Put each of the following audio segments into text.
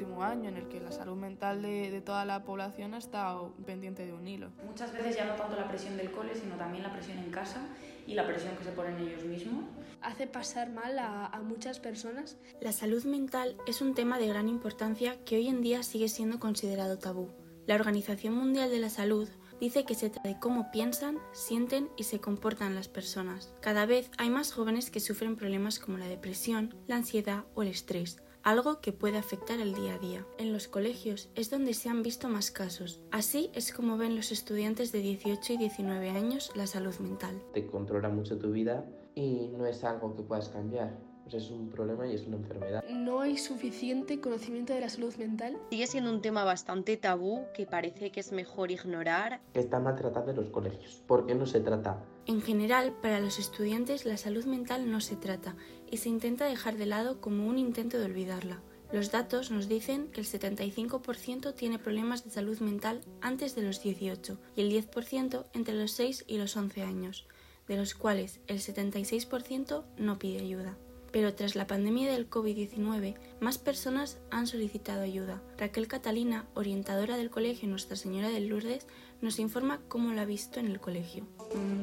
último año en el que la salud mental de, de, toda la población ha estado pendiente de un hilo. Muchas veces ya no tanto la presión del cole, sino también la presión en casa y la presión que se ponen ellos mismos. Hace pasar mal a, a muchas personas. La salud mental es un tema de gran importancia que hoy en día sigue siendo considerado tabú. La Organización Mundial de la Salud dice que se trata de cómo piensan, sienten y se comportan las personas. Cada vez hay más jóvenes que sufren problemas como la depresión, la ansiedad o el estrés, algo que puede afectar el día a día. En los colegios es donde se han visto más casos. Así es como ven los estudiantes de 18 y 19 años la salud mental. Te controla mucho tu vida y no es algo que puedas cambiar pues es un problema y es una enfermedad. No hay suficiente conocimiento de la salud mental. Sigue siendo un tema bastante tabú que parece que es mejor ignorar. Está maltratado en los colegios. ¿Por qué no se trata? En general, para los estudiantes la salud mental no se trata y se intenta dejar de lado como un intento de olvidarla. Los datos nos dicen que el 75% tiene problemas de salud mental antes de los 18 y el 10% entre los 6 y los 11 años, de los cuales el 76% no pide ayuda. Pero tras la pandemia del COVID-19, más personas han solicitado ayuda. Raquel Catalina, orientadora del colegio Nuestra Señora de Lourdes, nos informa cómo lo ha visto en el colegio.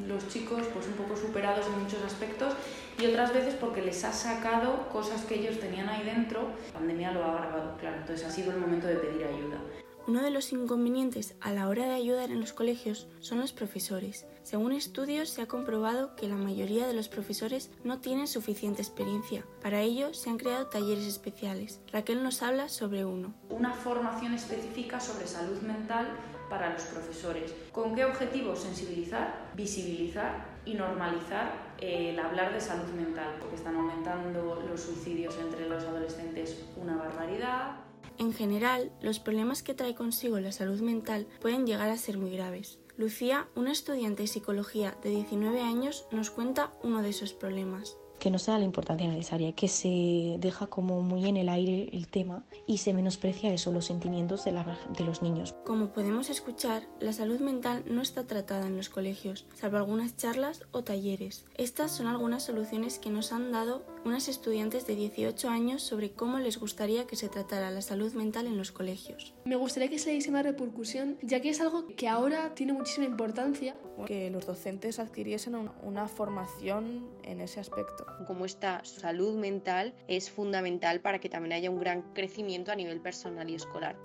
Los chicos pues un poco superados en muchos aspectos y otras veces porque les ha sacado cosas que ellos tenían ahí dentro. La pandemia lo ha agravado, claro, entonces ha sido el momento de pedir ayuda. Uno de los inconvenientes a la hora de ayudar en los colegios son los profesores. Según estudios se ha comprobado que la mayoría de los profesores no tienen suficiente experiencia. Para ello se han creado talleres especiales. Raquel nos habla sobre uno. Una formación específica sobre salud mental para los profesores. ¿Con qué objetivo? Sensibilizar, visibilizar y normalizar el hablar de salud mental, porque están aumentando los suicidios entre los adolescentes una barbaridad, en general, los problemas que trae consigo la salud mental pueden llegar a ser muy graves. Lucía, una estudiante de psicología de 19 años, nos cuenta uno de esos problemas que no se da la importancia necesaria, que se deja como muy en el aire el tema y se menosprecia eso, los sentimientos de, la, de los niños. Como podemos escuchar, la salud mental no está tratada en los colegios, salvo algunas charlas o talleres. Estas son algunas soluciones que nos han dado unas estudiantes de 18 años sobre cómo les gustaría que se tratara la salud mental en los colegios. Me gustaría que se le diese más repercusión, ya que es algo que ahora tiene muchísima importancia. Que los docentes adquiriesen una formación en ese aspecto como esta salud mental es fundamental para que también haya un gran crecimiento a nivel personal y escolar.